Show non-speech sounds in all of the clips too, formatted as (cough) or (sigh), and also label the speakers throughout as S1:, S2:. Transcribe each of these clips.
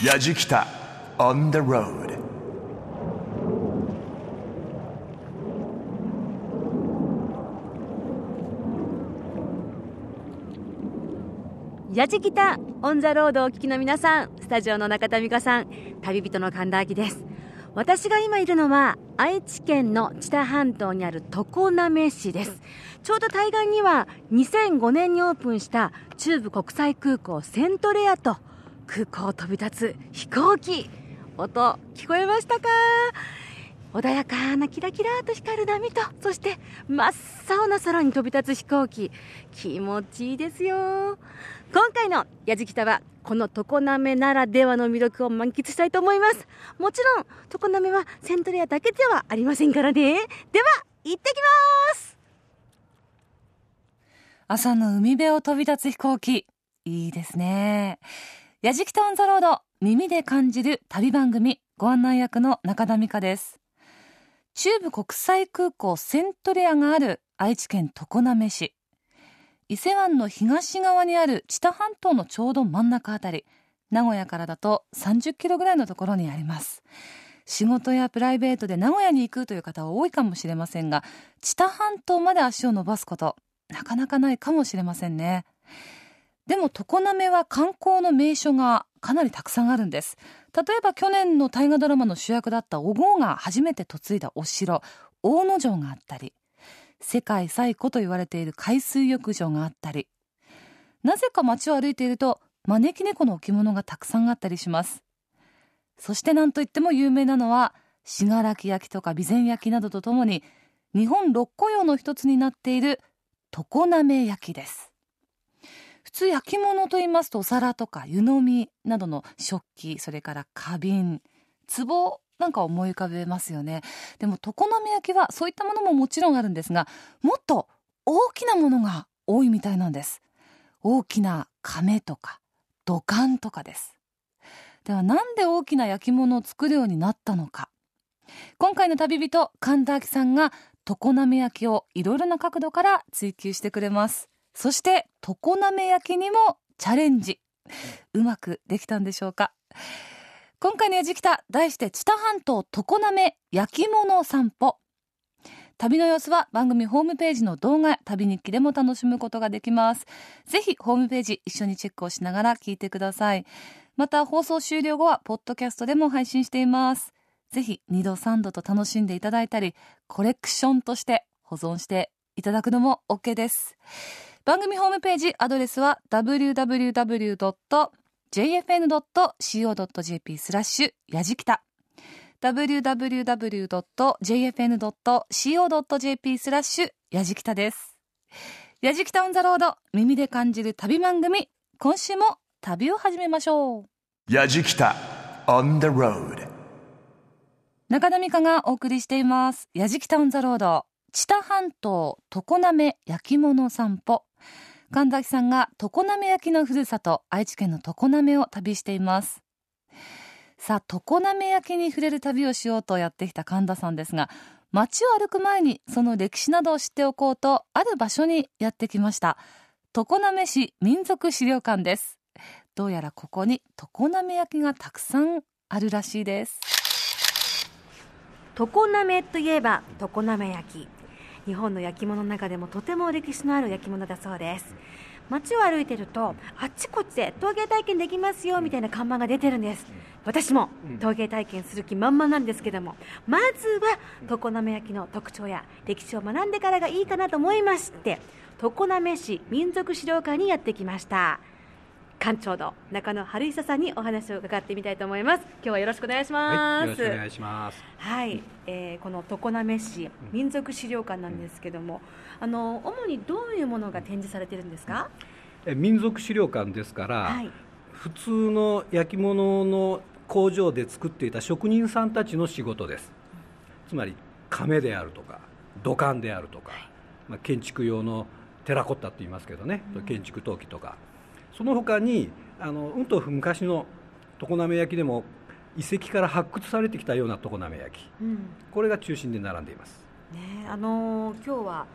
S1: やじきた on the road.
S2: やじきたオンザロードをお聞きの皆さんスタジオの中田美香さん旅人の神田明です。私が今いるのは愛知県の知多半島にある常滑市です。ちょうど対岸には2005年にオープンした中部国際空港セントレアと空港を飛び立つ飛行機。音聞こえましたか？穏やかなキラキラと光る波とそして真っ青な空に飛び立つ飛行機。気持ちいいですよ。今回のやじきたはこの常滑ならではの魅力を満喫したいと思います。もちろん常滑はセントレアだけではありませんからね。では行ってきます！
S3: 朝の海辺を飛び立つ飛行機。いいですね。やじきたオンザロード耳で感じる旅番組ご案内役の中田美香です。中部国際空港セントレアがある愛知県常滑市。伊勢湾の東側にある知多半島のちょうど真ん中あたり名古屋からだと30キロぐらいのところにあります。仕事やプライベートで名古屋に行くという方は多いかもしれませんが知多半島まで足を伸ばすことなかなかないかもしれませんね。でも常滑は観光の名所がかなりたくさんあるんです。例えば去年の大河ドラマの主役だった小郷が初めて嫁いだお城大野城があったり世界最古と言われている海水浴場があったり。なぜか街を歩いていると招き猫の置物がたくさんあったりします。そして何といっても有名なのは信楽焼とか備前焼などとともに日本六古窯の一つになっている常滑焼です。普通焼き物と言いますとお皿とか湯飲みなどの食器それから花瓶壺なんか思い浮かべますよね。でも常滑焼きはそういったものももちろんあるんですがもっと大きなものが多いみたいなんです。大きな亀とか土管とかです。ではなんで大きな焼き物を作るようになったのか。今回の旅人神田明さんが常滑焼きをいろいろな角度から追求してくれます。そして常滑焼きにもチャレンジ。うまくできたんでしょうか？今回のやじきた題して知多半島常滑焼き物散歩。旅の様子は番組ホームページの動画旅日記でも楽しむことができます。ぜひホームページ一緒にチェックをしながら聞いてください。また放送終了後はポッドキャストでも配信しています。ぜひ2度3度と楽しんでいただいたりコレクションとして保存していただくのも OK です。番組ホームページアドレスは www.jfn.co.jp スラッシュやじきた。www.jfn.co.jp スラッシュやじきたです。やじきたオンザロード耳で感じる旅番組今週も旅を始めましょう。
S1: やじきた on the road
S3: 中田美香がお送りしています。やじきたオンザロード知多半島常滑焼き物散歩神崎さんが常滑焼のふるさと愛知県の常滑を旅しています。さあ常滑焼に触れる旅をしようとやってきた神田さんですが街を歩く前にその歴史などを知っておこうとある場所にやってきました。常滑市民族資料館です。どうやらここに常滑焼がたくさんあるらしいです。
S2: 常滑といえば常滑焼日本の焼き物の中でもとても歴史のある焼き物だそうです。街を歩いてるとあっちこっちで陶芸体験できますよみたいな看板が出てるんです。私も陶芸体験する気満々なんですけども。まずは常滑焼の特徴や歴史を学んでからがいいかなと思いまして常滑市民族資料館にやってきました館長の中野春久さんにお話を伺ってみたいと思います。今日はよろしくお願いします、
S4: はい、よろしくお願いします。
S2: はい、えー、この常滑市民族資料館なんですけども、あの主にどういうものが展示されてるんですか、
S4: え民族資料館ですから、はい、普通の焼き物の工場で作っていた職人さんたちの仕事です、つまり亀であるとか土管であるとか、はい、まあ、建築用のテラコッタと言いますけどね、うん、建築陶器とかその他にあのうんと昔の常滑焼でも遺跡から発掘されてきたような常滑焼。き、うん、これが中心で並んでいます、
S2: ね、あのー、今日は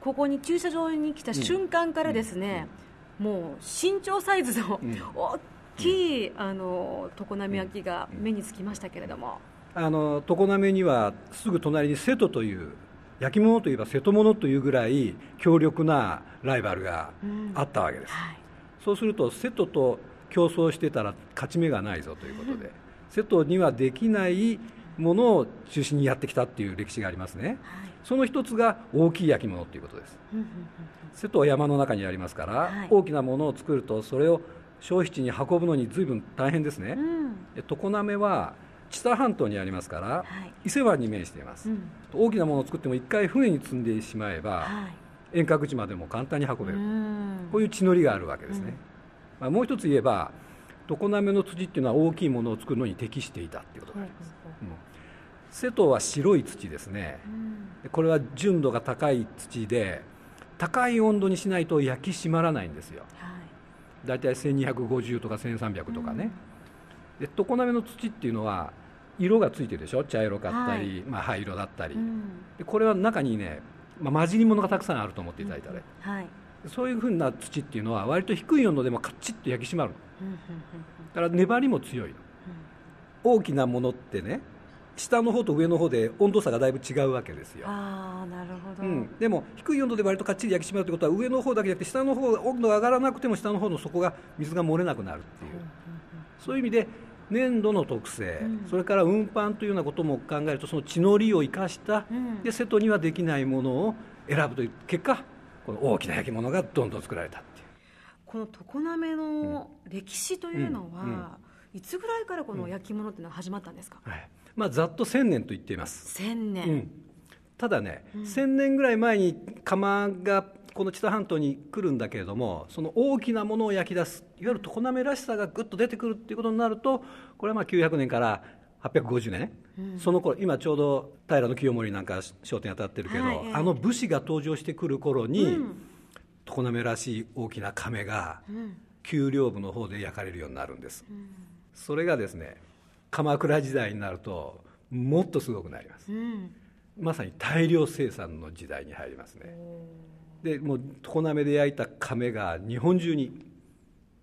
S2: ここに駐車場に来た瞬間からですね、うん。うん、もう身長サイズの大きい、あの常滑焼が目につきましたけれども、
S4: あの常滑にはすぐ隣に瀬戸という焼き物といえば瀬戸物というぐらい強力なライバルがあったわけです、
S2: はい
S4: そうすると瀬戸と競争してたら勝ち目がないぞということで瀬戸にはできないものを中心にやってきたっていう歴史がありますね、
S2: はい。
S4: その一つが大きい焼き物ということです。瀬戸は山の中にありますから、
S2: はい。
S4: 大きなものを作るとそれを消費地に運ぶのに随分大変ですね。
S2: う、ん。
S4: で常滑は知多半島にありますから、
S2: はい。
S4: 伊勢湾に面しています、
S2: うん。
S4: 大きなものを作っても一回船に積んでしまえば、
S2: はい
S4: 遠隔地までも簡単に運べる、
S2: うん。
S4: こういう地の利があるわけですね、まあ、もう一つ言えば常滑の土っていうのは大きいものを作るのに適していたっていうこと。があります、うん。瀬戸は白い土ですね。これは純度が高い土で高い温度にしないと焼き締まらないんですよ。
S2: はい。
S4: 大体1250とか1300とかね、で常滑の土っていうのは色がついてるでしょ？茶色かったり、まあ、灰色だったり、
S2: うん。
S4: でこれは中にね、まあ、混じり物がたくさんあると思っていただいたら、
S2: はい。
S4: そういうふうな土っていうのは割と低い温度でもカッチッと焼き締まるの。
S2: うんうんうん
S4: だから粘りも強いの、大きなものってね下の方と上の方で温度差がだいぶ違うわけですよ、
S2: ああなるほど、
S4: うん、でも低い温度で割とかっちり焼き締まるということは上の方だけじゃなくて下の方温度が上がらなくても下の方の底が水が漏れなくなるっていう、そういう意味で粘土の特性、
S2: うん。
S4: それから運搬というようなことも考えるとその地の利を生かした、
S2: うん。
S4: で瀬戸にはできないものを選ぶという結果この大きな焼き物がどんどん作られたっていう。
S2: この常滑の歴史というのは、
S4: うん。うん。
S2: いつぐらいからこの焼き物っていうのは始まったんですか、
S4: はい。まあ、ざっと1000年と言っています、
S2: 千年、
S4: うん、ただね、1000年ぐらい前に釜がこの知多半島に来るんだけれどもその大きなものを焼き出すいわゆる常滑らしさがぐっと出てくるっていうことになるとこれはまあ900年から850年、その頃今ちょうど平清盛なんか商店当たってるけど、
S2: はいええ。
S4: あの武士が登場してくる頃に、
S2: うん。
S4: 常滑らしい大きな亀が
S2: うん。
S4: 丘陵部の方で焼かれるようになるんです、それがですね鎌倉時代になるともっとすごくなります。
S2: うん。
S4: まさに大量生産の時代に入りますねでもう常滑で焼いた亀が日本中に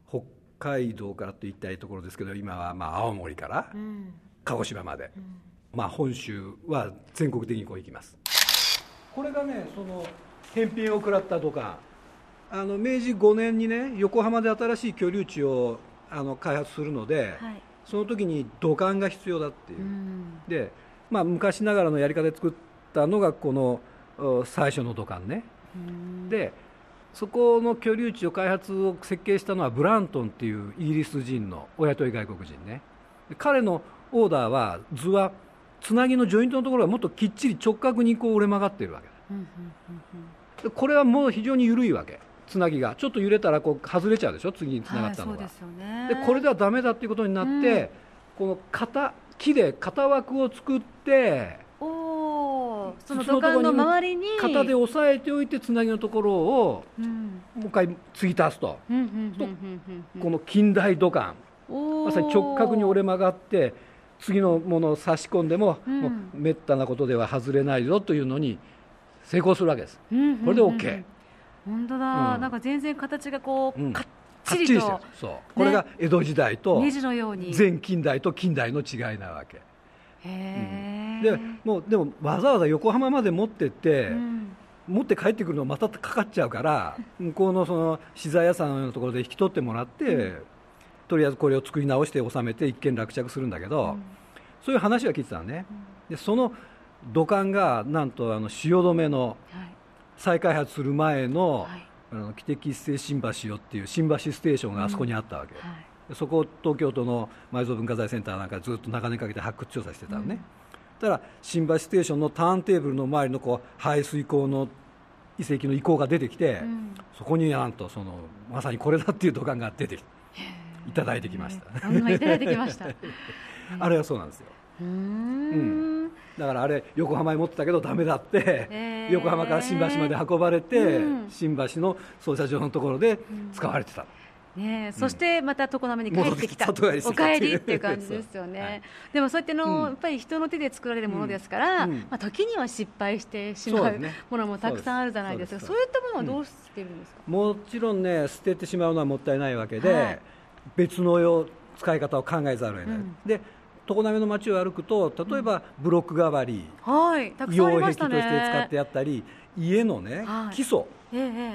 S4: 北海道からと言いたいところですけど今はまあ青森から
S2: うん。
S4: 鹿児島まで、まあ本州は全国的にこう行きます。これがねその返品を食らった土管あの明治5年にね横浜で新しい居留地をあの開発するので、
S2: はい。
S4: その時に土管が必要だっていう。う、
S2: ん。
S4: で、まあ、昔ながらのやり方で作ったのがこのお最初の土管ね。
S2: うん
S4: でそこの居留地を開発を設計したのはブラントンっていうイギリス人のお雇い外国人ね。で彼のオーダーは図はつなぎのジョイントのところがもっときっちり直角にこう折れ曲がっているわけ。だ
S2: うんうん
S4: でこれはもう非常に緩いわけ。つなぎがちょっと揺れたらこう外れちゃうでしょ？次につながったのが、
S2: はい、で
S4: これではダメだっていうことになって、この型木で型枠を作って
S2: その土管の周りに
S4: 型で押さえておいてつなぎのところを
S2: うん。
S4: もう一回継ぎ足すと、この近代土管。まさに直角に折れ曲がって次のものを差し込んでも,、
S2: うん。
S4: もうめったなことでは外れないぞというのに成功するわけです。これで OK
S2: 本当だ、
S4: うん。
S2: なんか全然形がこう、
S4: うん。
S2: かっ
S4: ちり
S2: と
S4: そう。これが江戸時代と
S2: ネジのように。
S4: 前近代と近代の違いなわけ。でもうでもわざわざ横浜まで持ってって、
S2: うん。
S4: 持って帰ってくるのまたかかっちゃうから向こうのその資材屋さんのところで引き取ってもらって、とりあえずこれを作り直して収めて一件落着するんだけど、そういう話は聞いてたのね、でその土管がなんとあの汐留の
S2: はい。
S4: 再開発する前の,、
S2: はい。
S4: あの汽笛一世新橋よっていう新橋ステーションがあそこにあったわけ、
S2: はい。
S4: でそこを東京都の埋蔵文化財センターなんかずっと長年かけて発掘調査してたのね、たら新橋ステーションのターンテーブルの周りのこう排水溝の遺跡の遺構が出てきて、
S2: うん。
S4: そこになんとそのまさにこれだっていう土管が出てきいただいてきました、
S2: うんいただいてきました。(laughs) う
S4: あれはそうなんですよ。
S2: ーん。
S4: だからあれ横浜に持ってたけどダメだって、
S2: へー。
S4: 横浜から新橋まで運ばれて、
S2: うん。
S4: 新橋の操車場のところで使われてた、
S2: ねえそしてまた常滑に帰ってきた、
S4: 戻ってきた
S2: お帰りっていう感じですよね、
S4: はい。
S2: でもそうやっての、
S4: うん。
S2: やっぱり人の手で作られるものですから、
S4: うん。うん。
S2: まあ、時には失敗してしまうものもたくさんあるじゃないですか。
S4: そ
S2: そうういったものはどうしてるんですか、
S4: もちろんね捨ててしまうのはもったいないわけで、
S2: はい。
S4: 別のよ使い方を考えざるを得ない、うん、で常滑の街を歩くと例えばブロック代わり、
S2: はい、
S4: 擁壁として使ってやったり家のね、はい、基礎、ええ、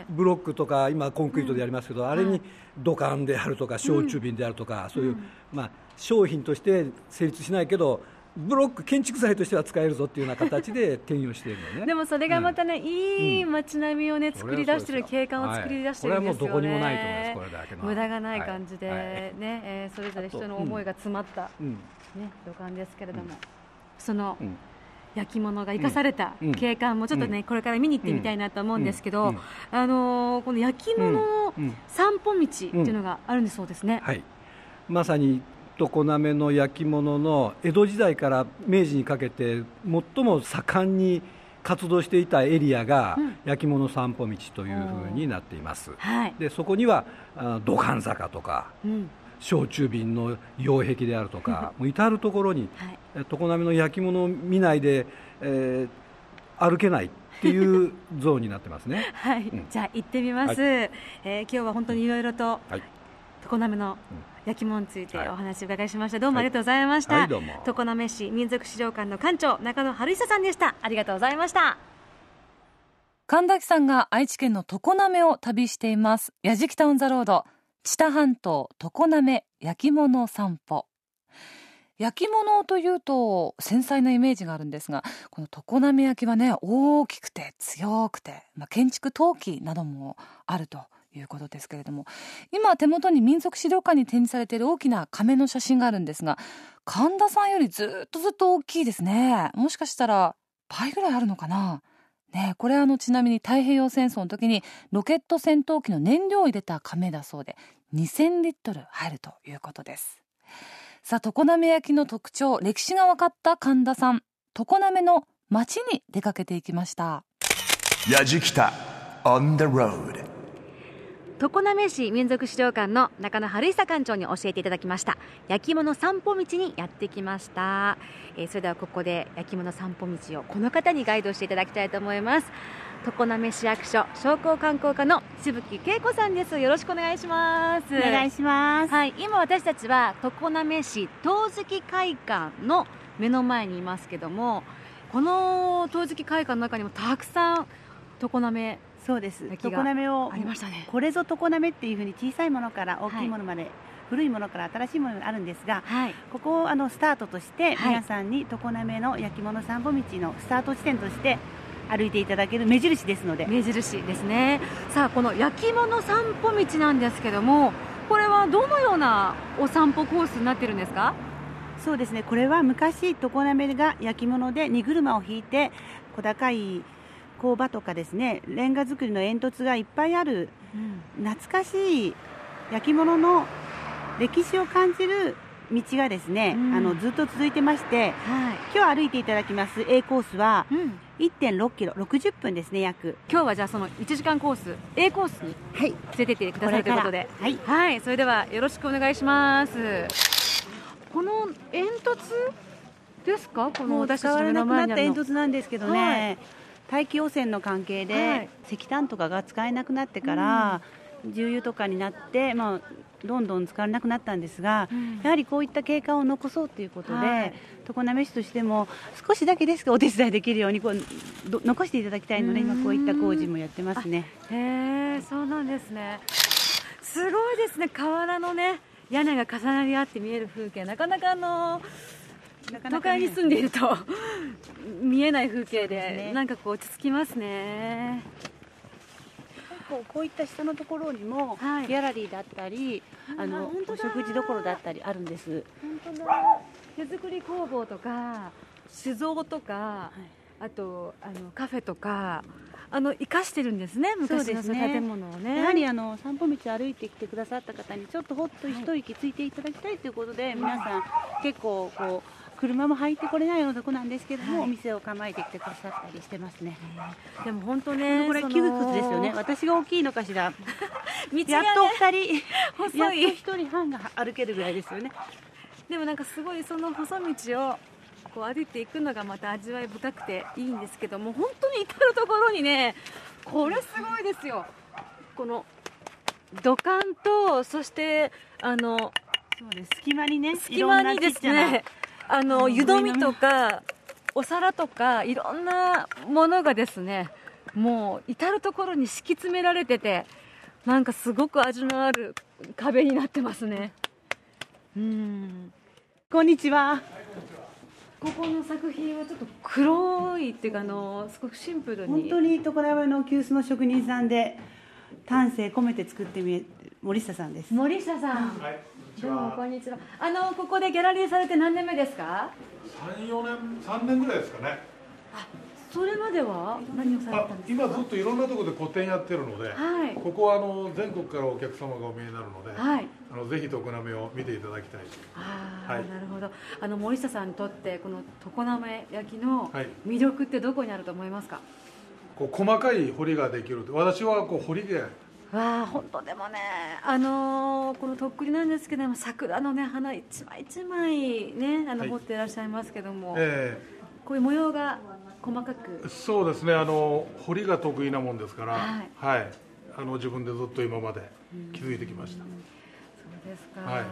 S4: ブロックとか今コンクリートでやりますけど、うん、あれに土管であるとか焼酎瓶であるとか、うん、そういう、まあ、商品として成立しないけどブロック建築材としては使えるぞっていうような形で (laughs) 転用しているのね。
S2: でもそれがまたね、うん、いい街並みをね作り出してる景観を作り出してるんですよね、はい、これはもうどこにもないと思いますこれだけの。無駄がない感じで、はい、ね、えー、それぞれ人の思いが詰まった、うん、ね土管ですけれども、その、焼き物が生かされた景観もちょっとね、これから見に行ってみたいなと思うんですけど、あのこの焼き物の散歩道っていうのがあるんですそうですね。
S4: はい、まさに常滑の焼き物の江戸時代から明治にかけて最も盛んに活動していたエリアが焼き物散歩道というふうになっています、はい、でそこには土管坂とか、うん、焼酎瓶の擁壁であるとかもう至る所に、(laughs) はい、常滑の焼き物を見ないで、えー、歩けないっていう (laughs) ゾーンになってますね。
S2: はい、うん、じゃあ行ってみます、はい、えー、今日は本当にいろいろと、はい、常滑の、うん。焼き物についてお話を伺いしました、はい、どうもありがとうございました、はい。はい、常滑市民族資料館の館長中野春久さんでした。ありがとうございました。
S3: 神崎さんが愛知県の常滑を旅しています。矢敷タウンザロード知多半島常滑焼き物散歩。焼き物というと繊細なイメージがあるんですがこの常滑焼きはね大きくて強くて、まあ、建築陶器などもあるということですけれども今手元に民族資料館に展示されている大きな亀の写真があるんですが神田さんよりずっとずっと大きいですね。もしかしたら倍ぐらいあるのかな？ねこれあのちなみに太平洋戦争の時にロケット戦闘機の燃料を入れた亀だそうで2000リットル入るということです。さあ常滑焼の特徴歴史が分かった神田さん。常滑の町に出かけていきました。
S1: 矢じきた on the road.
S2: 常滑市民族資料館の中野春久館長に教えていただきました。焼き物散歩道にやってきました、えー、それではここで焼き物散歩道をこの方にガイドしていただきたいと思います。常滑市役所商工観光課の渋木恵子さんです。よろしくお願いします。
S5: お願いします。
S2: はい今私たちは常滑市陶磁器会館の目の前にいますけどもこの陶磁器会館の中にもたくさん常滑
S5: そうです。常滑をありましたね。これぞ常滑っていうふうに小さいものから大きいものまで、はい、古いものから新しいものがあるんですが、はい、ここをあのスタートとして皆さんに常滑の焼き物散歩道のスタート地点として歩いていただける目印ですので。
S2: 目印ですね。さあこの焼き物散歩道なんですけどもこれはどのようなお散歩コースになってるんですか？
S5: そうですね。これは昔常滑が焼き物で荷車を引いて小高い工場とかですねレンガ造りの煙突がいっぱいある、うん、懐かしい焼き物の歴史を感じる道がですね、うん、あのずっと続いてまして、はい、今日歩いていただきます A コースは、うん、1.6キロ60分ですね約。
S2: 今日はじゃあその1時間コース A コースに連れてってくださるということで、はい、はい、それではよろしくお願いします。この煙突ですか？この
S5: 私たちの目の前にあるの。煙突なんですけどね、はい大気汚染の関係で、はい、石炭とかが使えなくなってから、うん、重油とかになって、まあ、どんどん使われなくなったんですが、うん、やはりこういった景観を残そうということで、はい、常滑市としても少しだけですがお手伝いできるようにこう残していただきたいので今こういった工事もやってますね。
S2: へえそうなんですね。すごいですね。瓦のね屋根が重なり合って見える風景なかなかあのー都会に住んでいると (laughs) 見えない風景で、ね、なんかこう落ち着きますね。
S5: こうこういった下のところにも、はい、ギャラリーだったりあのお食事どころだったりあるんです。
S2: 本当だ。手作り工房とか酒造とか、はい、あとあのカフェとかあの生かしてるんですね昔の建物をね、
S5: ね、やはりあの散歩道歩いてきてくださった方にちょっとほっと一息ついていただきたいということで、はい、皆さん結構こう車も入ってこれないようなとこなんですけども、はい、お店を構えてきてくださったりしてますね。
S2: でも本当ね、
S5: これ窮屈ですよね。私が大きいのかしら。(laughs) 道ね、やっと二人、細い。一人半が歩けるぐらいですよね。
S2: でもなんかすごいその細道をこう歩いていくのがまた味わい深くていいんですけども、本当に至る所にね、これすごいですよ。この土管とそしてあの
S5: そうです隙間にね
S2: 隙間にですねあの湯飲みとかお皿とかいろんなものがですねもう至る所に敷き詰められててなんかすごく味のある壁になってますね。うん。
S5: こんにちは。
S2: ここの作品はちょっと黒いっていうかあのすごくシンプルに。
S5: 本当に常滑の急須の職人さんで丹精込めて作ってみ森下さんです。
S2: 森下さん、はい、どうもこんにちは。あのここでギャラリーされて何年目ですか？
S6: 三四年三年ぐらいですかね。
S2: あそれまでは何をされたんです
S6: か？今ずっといろんなところで個展やってるので、はい、ここはあの全国からお客様がお見えになるので、はい、あのぜひ常滑を見ていただきたい
S2: あ、はい、なるほど。あの森下さんにとってこの常滑焼きの魅力ってどこにあると思いますか、
S6: こう細かい彫りができる私はこう彫りで
S2: わあ本当でもねあのー、このとっくりなんですけども桜のね花一枚一枚ねあの、彫っていらっしゃいますけども、えー、こういう模様が細かく。
S6: そうですねあの彫りが得意なもんですからはい、はい、あの自分でずっと今まで気づいてきました。
S2: そうですか、はい、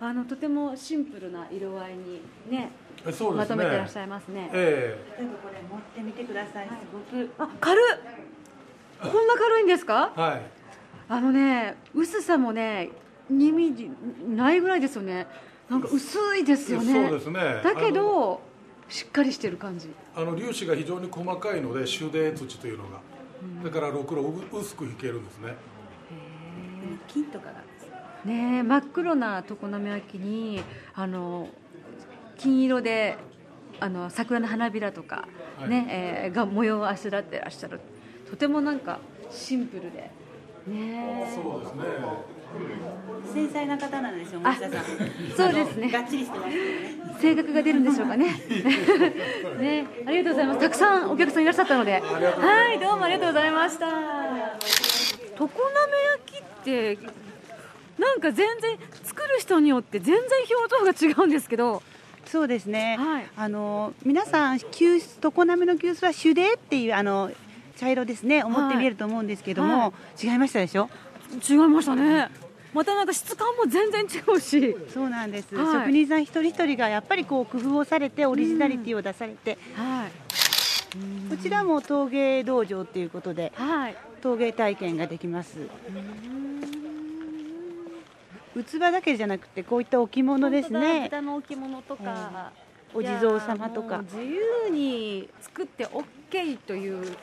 S2: あのとてもシンプルな色合いにねそうですね。まとめていらっしゃいますね。
S5: ええ。ー、これ持ってみてください、すごく
S2: あ軽っ。こんな軽いんですか？
S6: はい
S2: あのね薄さもね2ミリないぐらいですよね。なんか薄いですよね。
S6: そうですね。
S2: だけどしっかりしてる感じ。
S6: あの粒子が非常に細かいので手泥土というのが、うん、だからろくろ薄く引けるんですね。
S5: 金とかが
S2: ね真っ黒な常滑焼にあの金色であの桜の花びらとかね、はい、えー、が模様をあしらってらっしゃる。とてもなんかシンプルでね。
S6: そうですね。
S5: 繊細な方なんですよ森下さん。
S2: そうですね。
S5: がっちりしてますね。
S2: 性格が出るんでしょうかね。(laughs) ね。ありがとうございます。たくさんお客さんいらっしゃったので。はいどうもありがとうございました。常滑焼きってなんか全然作る人によって全然表情が違うんですけど。
S5: そうですね、はい、あの皆さん急須常滑の急須は手泥っていうあの茶色ですね。思って見えると思うんですけども、はい、違いましたでしょ？
S2: 違いましたね。またなんか質感も全然違うし。
S5: そうなんです、はい、職人さん一人一人がやっぱりこう工夫をされてオリジナリティを出されて、はい、こちらも陶芸道場ということで、はい、陶芸体験ができます。器だけじゃなくてこういった置物ですね。
S2: 豚の置物とか、
S5: お地蔵様とか。
S2: 自由に作って OK という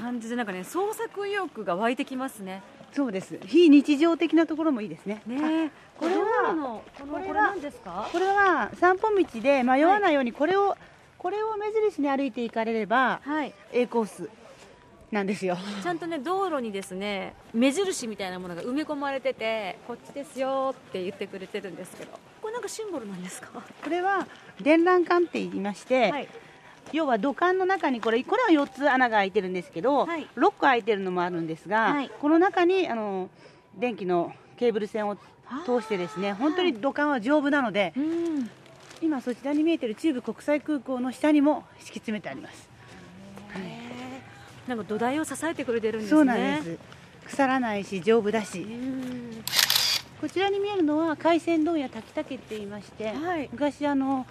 S2: 感じでなんかね創作意欲が湧いてきますね。
S5: そうです。非日常的なところもいいですね。
S2: ねこれはこれは何ですか？
S5: これは散歩道で迷わないようにこれを、はい、これを目印に歩いていかれれば、はい、A コースなんですよ。
S2: ちゃんとね道路にですね目印みたいなものが埋め込まれててこっちですよって言ってくれてるんですけどこれなんかシンボルなんですか？
S5: これは電覧管って言いまして、はい要は土管の中にこれこれは4つ穴が開いてるんですけど、はい、6個開いてるのもあるんですが、はい、この中にあの電気のケーブル線を通してですね本当に土管は丈夫なので、今そちらに見えてる中部国際空港の下にも敷き詰めてあります。
S2: なんか土台を支えてくれてるんです
S5: ね。そうなんです。腐らないし丈夫だし。こちらに見えるのは海鮮問屋滝竹って言いまして、はい、昔あの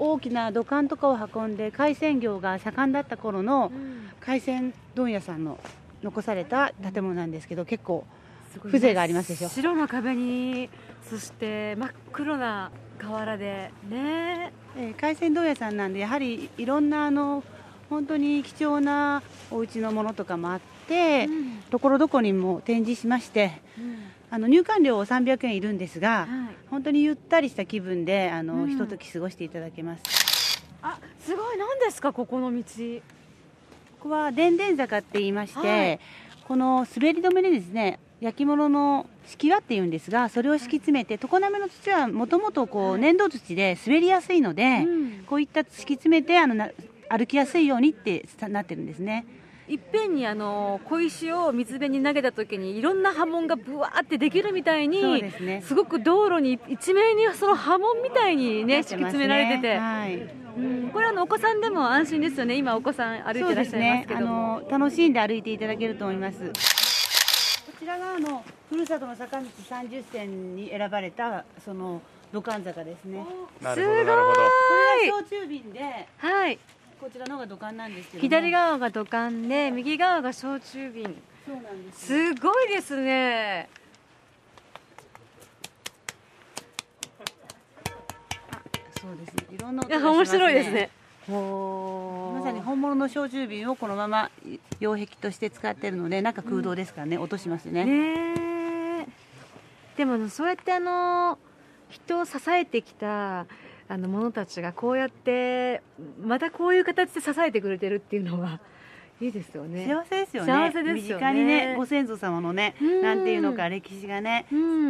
S5: 大きな土管とかを運んで海鮮業が盛んだった頃の海鮮問屋さんの残された建物なんですけど結構風情がありますでしょ？
S2: 白の壁にそして真っ黒な瓦でね、
S5: えー、海鮮問屋さんなんでやはりいろんなあの本当に貴重なお家のものとかもあって、ところどころにも展示しまして、うん、あの入館料300円いるんですが、はい、本当にゆったりした気分であの、うん、ひととき過ごしていただけます。
S2: あすごい。何ですかここの道。こ
S5: こはでんでん坂って言いまして、はい、この滑り止めでですね焼き物の敷輪っていうんですがそれを敷き詰めて常滑の土はもともとこう粘土土で滑りやすいので、うん、こういった敷き詰めてあの歩きやすいようにってなってるんですね。
S2: いっぺんにあの小石を水辺に投げた時にいろんな波紋がぶわーってできるみたいにす、ね,、ごく道路に一面にその波紋みたいにね、ね、敷き詰められてて、はい、うん、これあのお子さんでも安心ですよね。今お子さん歩いてらっしゃいますけど、ね、あの
S5: 楽しんで歩いていただけると思います。ちらがあのふるさとの坂道30選に選ばれたその土管坂ですね。
S2: なるほどなるほど。こ
S5: れが焼酎瓶で
S2: はい
S5: こちらの方が土管なんですけど
S2: 左側が土管で右側が焼酎瓶。
S5: そうなんです
S2: すごいですね。
S5: そうですね。いろんな
S2: ね、面白いですね。
S5: まさに本物の焼酎瓶をこのまま擁壁として使ってるので中空洞ですからね、うん、音しますね。
S2: ねでもそうやってあの人を支えてきたあの者たちがこうやってまたこういう形で支えてくれてるっていうのは (laughs) いいですよね。
S5: 幸せですよね。幸せですよね。身近にねご先祖様のね、ん、なんていうのか歴史がね、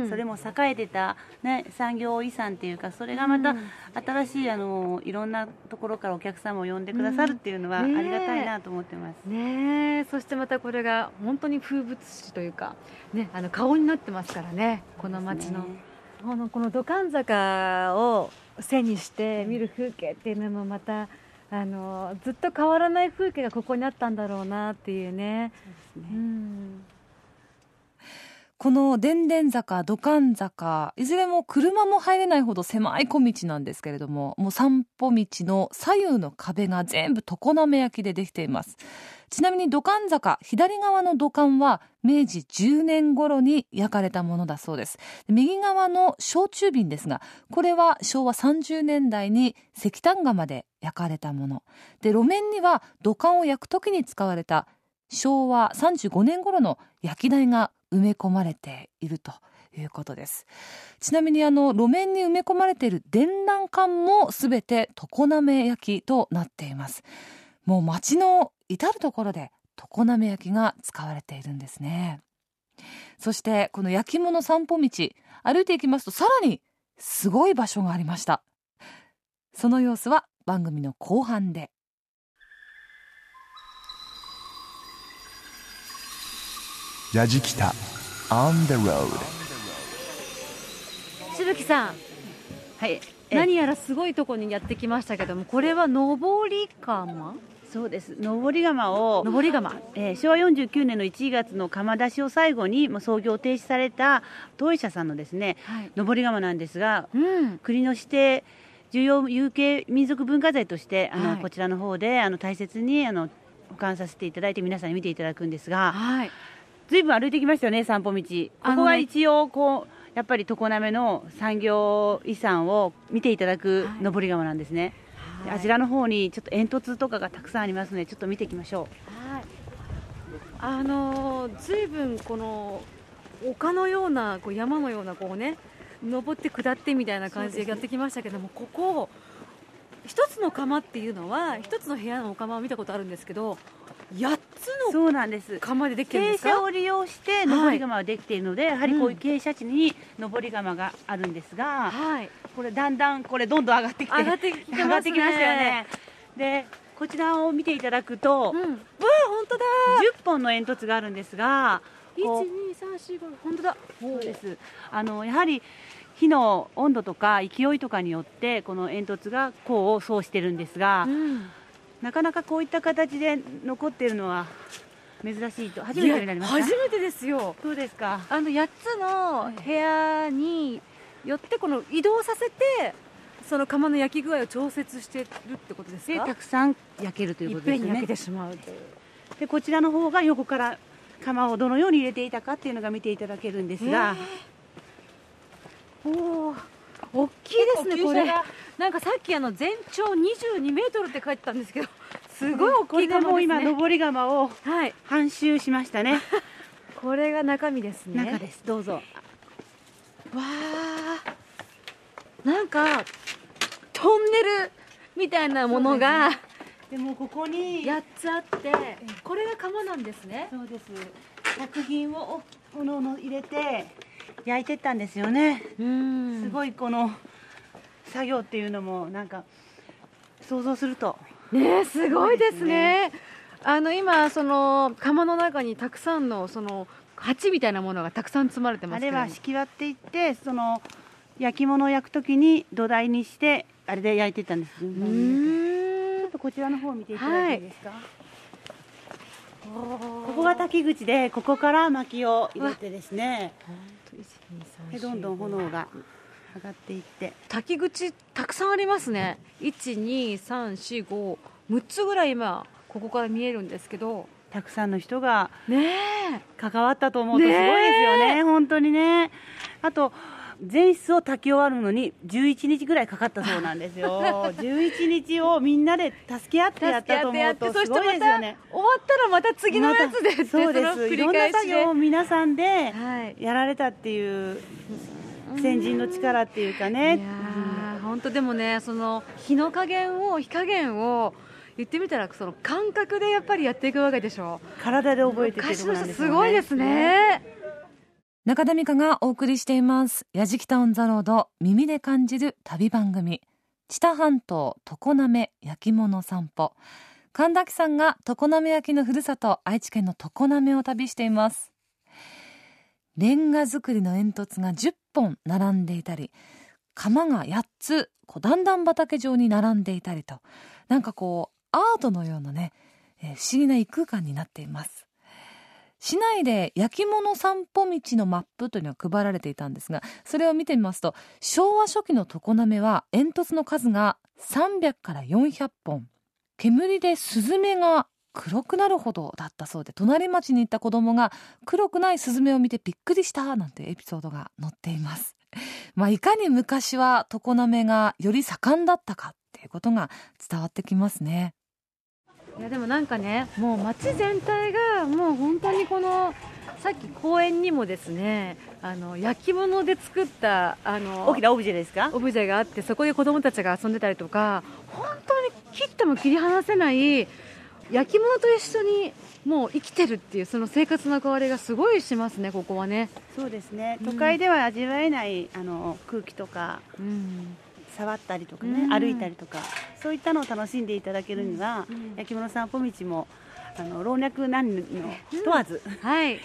S5: それも栄えてた、ね、産業遺産っていうかそれがまた新しいあのいろんなところからお客様を呼んでくださるっていうのはありがたいなと思ってます、
S2: ねそしてまたこれが本当に風物詩というか、ね、あの顔になってますからねこの街の。このこの土管坂を背にして見る風景っていうのもまたあのずっと変わらない風景がここにあったんだろうなっていうね。うね。うん、
S3: この電電坂、土管坂、いずれも車も入れないほど狭い小道なんですけれども、もう散歩道の左右の壁が全部常滑焼きでできています。ちなみに土管坂、左側の土管は明治10年頃に焼かれたものだそうです。右側の焼酎瓶ですが、これは昭和30年代に石炭窯で焼かれたもの。で、路面には土管を焼く時に使われた昭和35年頃の焼き台が埋め込まれているということです。ちなみにあの路面に埋め込まれている電覧管もすべて常滑焼きとなっています。もう街の至る所で常滑焼きが使われているんですね。そしてこの焼き物散歩道歩いていきますとさらにすごい場所がありました。その様子は番組の後半で。
S1: 矢敷北 On the road
S2: しぶきさん。
S5: はい。
S2: 何やらすごいところにやってきましたけどもこれは上り窯？
S5: そうです。上り窯を
S2: 上り窯、
S5: えー、昭和49年の1月の窯出しを最後にもう操業停止された当医者さんのですね、はい、上り窯なんですが、うん、国の指定重要有形民族文化財としてあの、はい、こちらの方であの大切にあの保管させていただいて皆さんに見ていただくんですが、はい、ずいぶん歩いてきましたよね散歩道ここは一応こうやっぱり常滑の産業遺産を見ていただく上り窯なんですね。はいあちらの方にちょっと煙突とかがたくさんありますのでちょっと見ていきましょう。はい、
S2: あのずいぶんこの丘のようなこう山のようなこうね登って下ってみたいな感じでやってきましたけども、ね、ここ一つの窯っていうのは一つの部屋のお窯を見たことあるんですけど8つのそうなんです。窯でできてるんです
S5: 傾斜を利用して上り窯はできているので、はい、やはりこういう傾斜地に上り窯があるんですが、はい、これだんだんこれどんどん上がってきて
S2: 上がってき、ね、
S5: 上がってきましたよね。でこちらを見ていただくと、うん、わ本
S2: 当だ
S5: ！10本の煙突があるんですが
S2: 1 2 3 4 5本当だ。
S5: そうです。あのやはり火の温度とか勢いとかによってこの煙突がこうそうしてるんですが、うんなかなかこういった形で残っているのは珍しいと初めてになりまし
S2: 初めてですよ。
S5: そうですか。
S2: あの8つの部屋によってこの移動させてその窯の焼き具合を調節してるってことですか？
S5: たくさん焼けるということですね。
S2: 焼けてしまうと
S5: でこちらの方が横から窯をどのように入れていたかっていうのが見ていただけるんですが、
S2: えー、おお大きいですねこれなんかさっきあの全長22メートルって書いてたんですけど (laughs) すごい大きい
S5: 窯ですね。今上り窯を半周しましたね、はい、
S2: これが中身ですね。
S5: 中です。どうぞ。わ
S2: あ。なんかトンネルみたいなものが
S5: でもここに
S2: 8つあってこれが窯なんですね。
S5: そうです。作品をこの入れて焼いてったんですよね。すごいこの作業っていうのもなんか想像すると。
S2: ねすごいですね、ね、あの今その窯の中にたくさんのその鉢みたいなものがたくさん積まれてます
S5: あれは敷き割っていってその焼き物を焼くときに土台にしてあれで焼いてたんです。ちょっとこちらの方を見ていただいていいですか、はい、ここが滝口でここから薪を入れてですね。でどんどん炎が上がっていって。
S2: 滝口たくさんありますね。12345 6つぐらい今ここから見えるんですけど。
S5: たくさんの人が
S2: ね
S5: 関わったと思うとすごいですよね、ね本当にね。あと前室を炊き終わるのに11日ぐらいかかったそうなんですよ。(laughs) 11日をみんなで助け合ってやったと思うとすごいですよね。
S2: 終わったらまた次のやつで、
S5: そうです。いろんな作業を皆さんでやられたっていう、先人の力っていうかね、いや
S2: 本当でもねその火の加減を火加減を言ってみたらその感覚でやっぱりやっていくわけでしょ。
S5: 体で覚えていく
S2: す、ね、すごいですね。
S3: 中田美香がお送りしています「やじきた on the road 耳で感じる旅番組」知多半島常滑焼き物散歩。神田さんが常滑焼のふるさと愛知県の常滑を旅していますレンガ造りの煙突が10本並んでいたり釜が8つこう段々畑状に並んでいたりとなんかこうアートのようなね、えー、不思議な異空間になっています。市内で焼き物散歩道のマップというのが配られていたんですがそれを見てみますと昭和初期の常滑は煙突の数が300から400本。煙でスズメが黒くなるほどだったそうで隣町に行った子供が黒くないスズメを見てびっくりしたなんてエピソードが載っています。(laughs) まあいかに昔は常滑がより盛んだったかっていうことが伝わってきますね。
S2: いやでもなんかねもう街全体がもう本当にこのさっき公園にもですねあの焼き物で作ったあの
S5: 大きなオブジェですか？
S2: オブジェがあってそこで子供たちが遊んでたりとか本当に切っても切り離せない焼き物と一緒にもう生きてるっていうその生活の変わりがすごいしますねここはね。
S5: そうですね。都会では味わえない、あの空気とか、うん、触ったりとかね、歩いたりとかそういったのを楽しんでいただけるには、焼き物散歩道もあの老若男女問わず、はい、い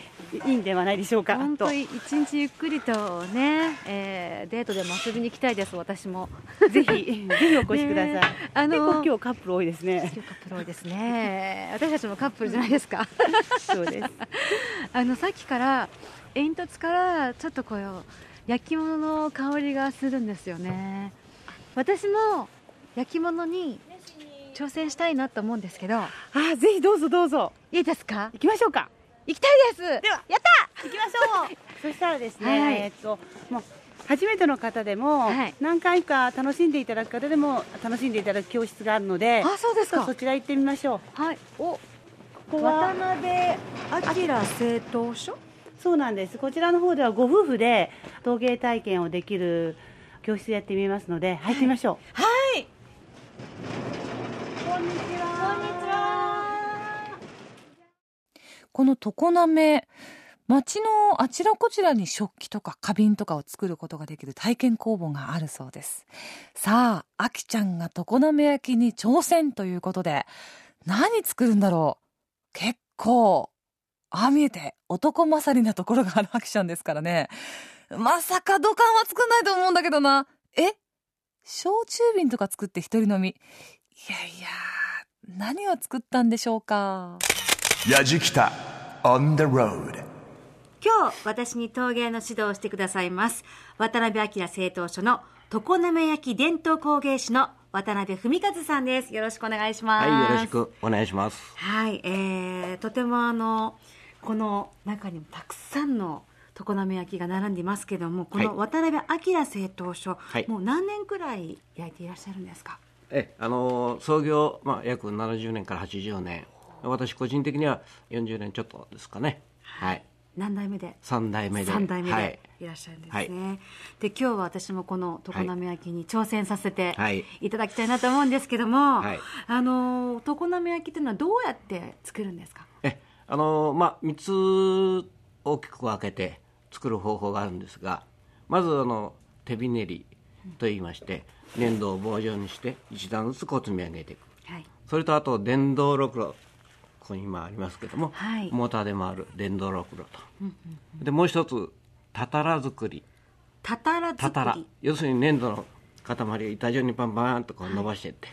S5: いんではないでしょうか
S2: 本当一日ゆっくりとね、えー、デートでも遊びに行きたいです私も。(laughs)
S5: ぜひ。ぜひお越しください、ね、あの今日カップル多いですね。
S2: カップル多いですね。私たちもカップルじゃないですか。(laughs)
S5: そうです。
S2: あのさっきから煙突からちょっとこう焼き物の香りがするんですよね。私も焼き物に挑戦したいなと思うんですけど。あ
S5: ぜひどうぞどうぞ。
S2: いいですか？
S5: 行きましょうか。
S2: 行きたいです。
S5: では。
S2: やった！
S5: 行きましょう。(laughs) そしたらですね、はい、えっともう初めての方でも、はい、何回か楽しんでいただく方でも楽しんでいただく教室があるので
S2: あそうですか。
S5: そちら行ってみましょ
S2: う。はい。おここは？渡辺明製陶所
S5: そうなんです。こちらの方ではご夫婦で陶芸体験をできる教室やってみますので入ってみましょ
S2: う。はい。
S5: は
S2: こんにちは
S3: この常滑町のあちらこちらに食器とか花瓶とかを作ることができる体験工房があるそうですさああきちゃんが常滑焼きに挑戦ということで何作るんだろう？結構ああ見えて男勝りなところがあるあきちゃんですからねまさか土管は作んないと思うんだけどな。え？焼酎瓶とか作って一人飲み。いやいや、何を作ったんでしょうか？
S1: やじきた on the road
S2: 今日私に陶芸の指導をしてくださいます渡辺明製陶所の常滑焼伝統工芸士の渡辺文和さんです。よろしくお願いします。
S7: はいよろしくお願いします。
S2: はいえー、とてもあのこの中にもたくさんの常滑焼が並んでいますけどもこの渡辺明製陶所、はい、もう何年くらい焼いていらっしゃるんですか？
S7: えあの創業、まあ、約70年から80年。私個人的には40年ちょっとですかね。はい。
S2: 何代目で
S7: ？3代目で。
S2: 3代目でい。らっしゃるんですね、はい、で今日は私もこの常滑焼に挑戦させてい。ただきたいなと思うんですけども、はい、あの常滑焼っていうのはどうやって作るんですか？
S7: えあのまあ3つ大きく分けて作る方法があるんですがまずあの手びねりといいまして粘土を棒状にして一段ずつこう積み上げていく、はい、それとあと電動ろくろここに今ありますけども、はい、モーターで回る電動ろくろと、でもう一つたたら作り。
S2: たたら
S7: たたら。要するに粘土の塊を板状にパンパンとこう伸ばしていって、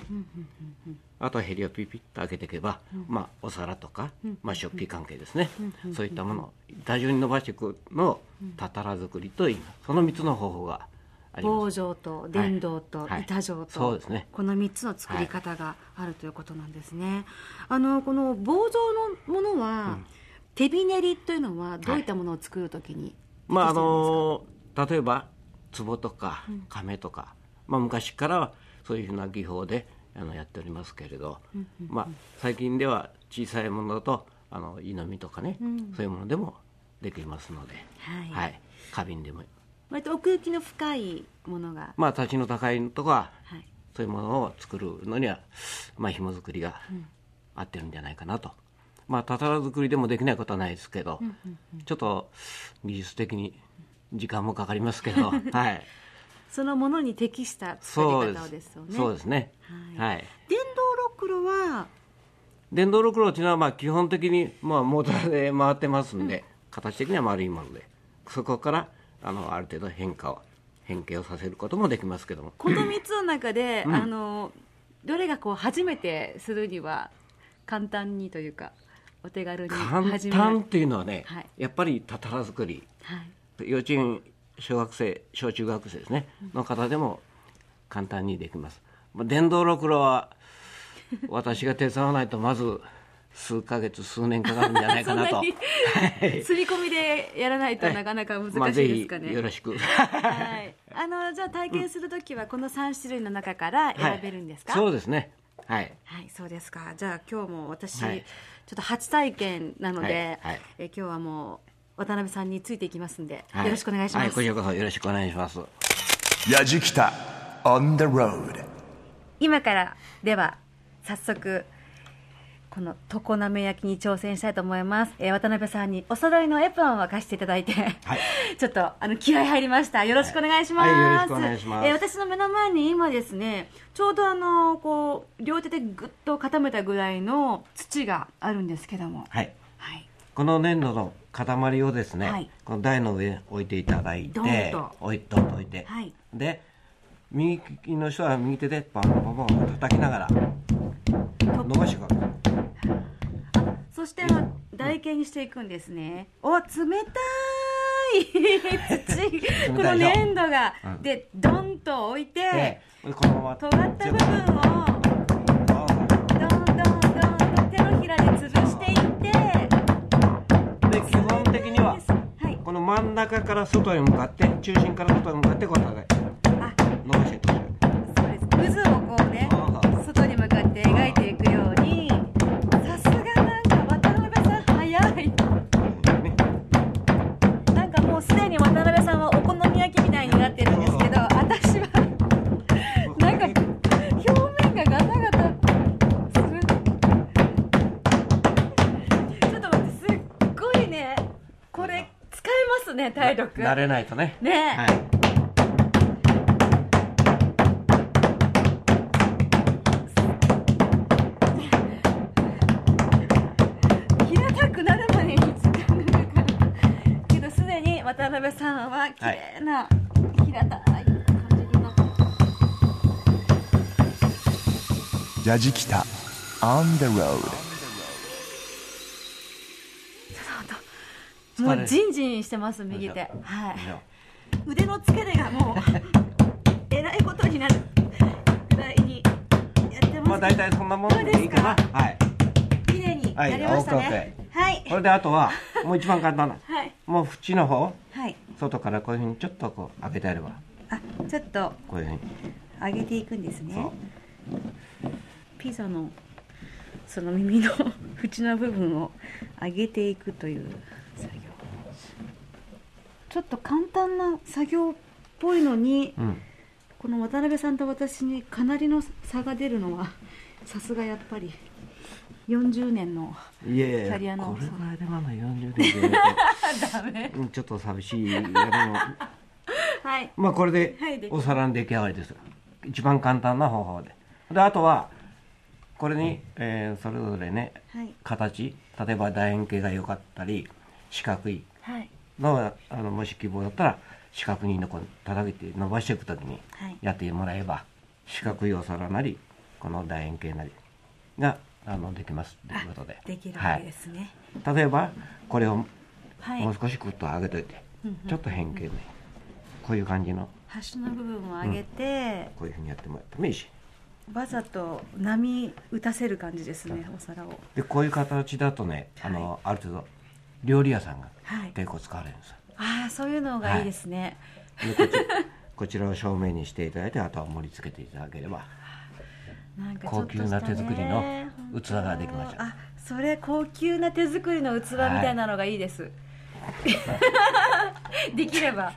S7: あとはヘリをピピッと開けていけば、まあ、お皿とか、まあ、食器関係ですね、そういったものを板状に伸ばしていくのをたたら作りと言います。その3つの方法が
S2: 棒状と電動と板状と、
S7: そうですね、
S2: この3つの作り方があるということなんですね。あのこの棒状のものは、手びねりというのはどういったものを作るときに、
S7: まああの例えば壺とか亀とか、まあ、昔からはそういうふうな技法であのやっておりますけれど、まあ、最近では小さいものだとあの湯飲みとかね、そういうものでもできますので、はい、花瓶でも
S2: 割と奥行きの深いものが。
S7: まあ立ちの高いのとか、はい、そういうものを作るのにはまあ紐作りが合ってるんじゃないかなと、うん、まあたたら作りでもできないことはないですけど、うんうんうん、ちょっと技術的に時間もかかりますけど (laughs) はい。
S2: そのものに適した作り方ですよね。
S7: そうですね。はい、はい、
S2: 電動ろくろは？
S7: 電動ろくろっていうのはまあ基本的にまあモーターで回ってますんで、うん、形的には丸いものでそこからあのある程度変化を変形をさせることもできますけども。
S2: この3つの中で、うん、あのどれがこう初めてするには簡単にというかお手軽に
S7: 簡単っていうのはね、はい、やっぱりたたら作り、はい、幼稚園小学生小中学生ですね、うん、の方でも簡単にできます。電動ろくろは私が手伝わないとまず数ヶ月数年かかるんじゃないかなと。(laughs)
S2: 刷り込みでやらないとなかなか難しいですかね、まあ、
S7: よろしく。
S2: はい。あのじゃあ体験するときはこの3種類の中から選べるんですか、
S7: はい、そうですね。はい、
S2: はい、そうですか。じゃあ今日も私、はい、ちょっと初体験なので、はい、え今日はもう渡辺さんについていきますんで、よろしくお願いします、はい、
S7: こちらこそよろしくお願いします。
S1: やじきた on the road
S2: 今からでは早速この常滑焼きに挑戦したいと思います、えー、渡辺さんにお揃いのエプロンを貸していただいて、はい、(laughs) ちょっとあの気合入りました。よろしくお願いします、はいはい、よろしくお願いします、えー、私の目の前に今ですねちょうどあのこう両手でぐっと固めたぐらいの土があるんですけども。
S7: はい、はい、この粘土の塊をですね、はい、この台の上に置いていただいて置いと。置いて、はい、で右利きの人は右手でバンバンバン叩きながら伸ばしていくわ。け
S2: そして台形にしていくんですね。お冷たい。(laughs) 土この粘土が、うん、でドンと置いて、このまま。尖った部分をどんどんどんと手のひらで潰していって。
S7: で基本的には、はい、この真ん中から外に向かって中心から外に向かってこう叩いて伸ばしていく
S2: そうです。渦をこうねって描いていくように。さすがなんか渡辺さん早い。なんかもうすでに渡辺さんはお好み焼きみたいになってるんですけど私はなんか表面がガタガタする。ちょっと待ってすっごいねこれ使えますね体力。
S7: 慣れないとね。
S2: ね、はいさんは綺麗な、平たい感じになってジャジキタ On the road もうジンジンしてます右手。はい。腕の付け根がもう (laughs) えらいことになるぐらいにやってます。まあ
S7: 大体そんなもんでいいかな。はい。
S2: 綺麗になりましたね。
S7: はい、これであとはもう一番簡単な、(laughs) はい、もう縁の方はい、外からこういうふうにちょっとこう開けてあれば。
S2: あちょっと。こういうふうに。上げていくんですね。ピザのその耳の (laughs) 縁の部分を上げていくという作業。ちょっと簡単な作業っぽいのに、うん、この渡辺さんと私にかなりの差が出るのはさすがやっぱり40年のキャリアの
S7: これぐらいでまだ40年で。(laughs) ダメ。ちょっと寂しい。(laughs) はい。まあこれでお皿の出来上がりです、一番簡単な方法で。であとはこれに、えー、それぞれね、はい、形例えば楕円形が良かったり四角い。の,、はい、あのもし希望だったら四角にのこ叩いて伸ばしていく時にやってもらえば、はい、四角いお皿なりこの楕円形なりがあのできます。ということで。
S2: できるわけですね、
S7: はい、例えばこれをもう少しクッと上げといて、ちょっと変形ね。こういう感じの。
S2: 端の部分を上げて、
S7: こういうふうにやってもらってもいいし。
S2: わざと波打たせる感じですね、お皿を。
S7: でこういう形だとねあの、ある程度料理屋さんが結構使われるんですよ、
S2: ああそういうのがいいですね、
S7: でこちこちらを正面にしていただいてあとは盛り付けていただければ高級な手作りの器ができました。
S2: あそれ高級な手作りの器みたいなのがいいです、はい、できれば。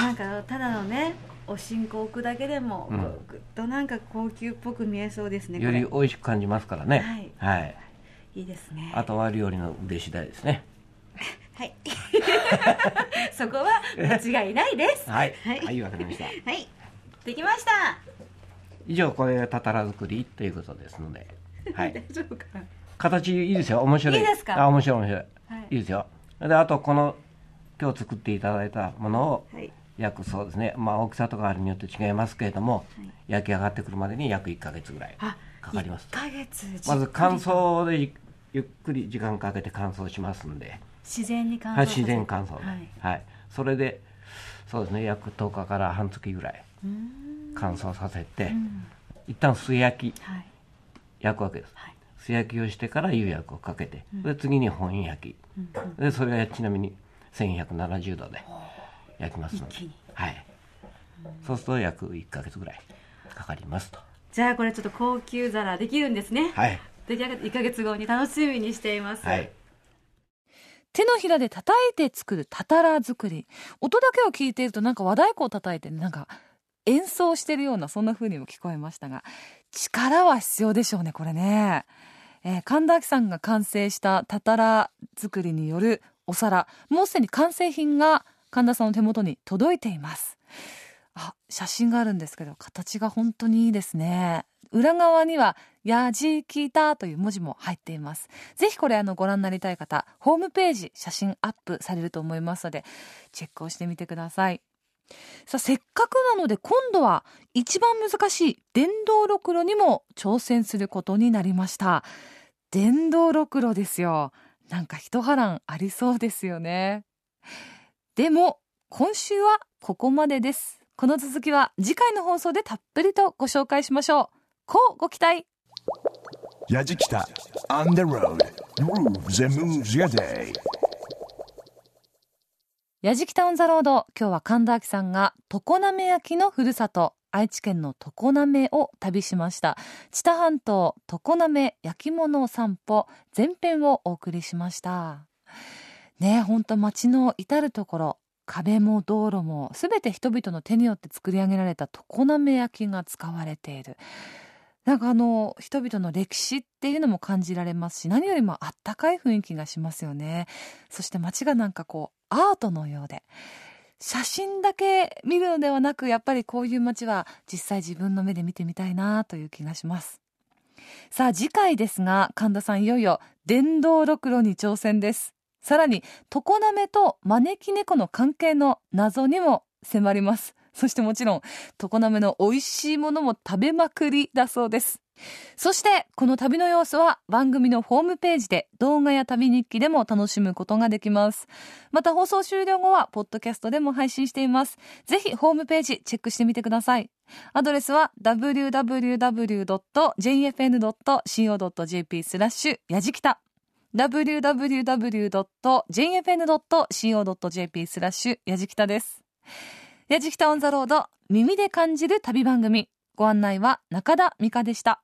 S2: なんかただのねお新香置くだけでも、うん、ぐっとなんか高級っぽく見えそうですね
S7: より美味しく感じますからね。はい、はい、
S2: いいですね。
S7: あとは料理の腕次第ですね。(laughs)
S2: はい。(laughs) そこは間違いないです。
S7: はい。はい、わ、かりました。
S2: はい。できました
S7: 以上これがたたら作りということですので、(laughs)
S2: はい、大丈夫かな？
S7: 形いいですよ。面白い。
S2: いいですか？
S7: あ面白い面白い、はい、いいですよ。であとこの今日作っていただいたものを、はい、約そうですね。まあ大きさとかあるによって違いますけれども、はい、焼き上がってくるまでに約1か月ぐらいかかります。
S2: 1ヶ月
S7: まず乾燥でゆっくり時間かけて乾燥しますんで。
S2: 自然に乾燥
S7: はい自然乾燥はい、はい、それでそうですね。約10日から半月ぐらい乾燥させて、うん、一旦素焼き、はい、焼くわけです、はい、素焼きをしてから釉薬をかけて、うん、で次に本焼き、うん、でそれがちなみに1170度で焼きますので、はい、そうすると約1か月ぐらいかかりますと。
S2: じゃあこれちょっと高級皿できるんですね。
S7: はい。
S2: 出来上がって1か月後に楽しみにしています、
S7: はい。
S3: 手のひらで叩いて作るたたら作り。音だけを聞いているとなんか和太鼓を叩いてなんか演奏してるようなそんな風にも聞こえましたが力は必要でしょうねこれね、えー、神田明さんが完成したたたら作りによるお皿もうすでに完成品が神田さんの手元に届いています。あ写真があるんですけど形が本当にいいですね。裏側には「やじきた」という文字も入っています。ぜひこれあのご覧になりたい方ホームページ写真アップされると思いますのでチェックをしてみてください。さあせっかくなので今度は一番難しい電動ろくろにも挑戦することになりました。電動ろくろですよ。なんか一波乱ありそうですよね。でも今週はここまでです。この続きは次回の放送でたっぷりとご紹介しましょう。こうご期待。
S1: やじきた。On the road. Grooves and moves your day.
S3: やじきたオンザロード今日は神田明さんが常滑焼のふるさと愛知県の常滑を旅しました。知多半島常滑焼き物散歩前編をお送りしました。ねえほんと街の至る所壁も道路も全て人々の手によって作り上げられた常滑焼きが使われている。なんかあの人々の歴史っていうのも感じられますし何よりもあったかい雰囲気がしますよね。そして街がなんかこうアートのようで写真だけ見るのではなくやっぱりこういう街は実際自分の目で見てみたいなという気がします。さあ次回ですが神田さんいよいよ電動ろくろに挑戦です。さらに常滑と招き猫の関係の謎にも迫ります。そしてもちろん常滑の美味しいものも食べまくりだそうです。そしてこの旅の様子は番組のホームページで動画や旅日記でも楽しむことができます。また放送終了後はポッドキャストでも配信しています。ぜひホームページチェックしてみてください。アドレスは www.jfn.co.jp スラッシュやじきた。www.jfn.co.jp スラッシュやじきたです。やじきたオンザロード耳で感じる旅番組。ご案内は中田美香でした。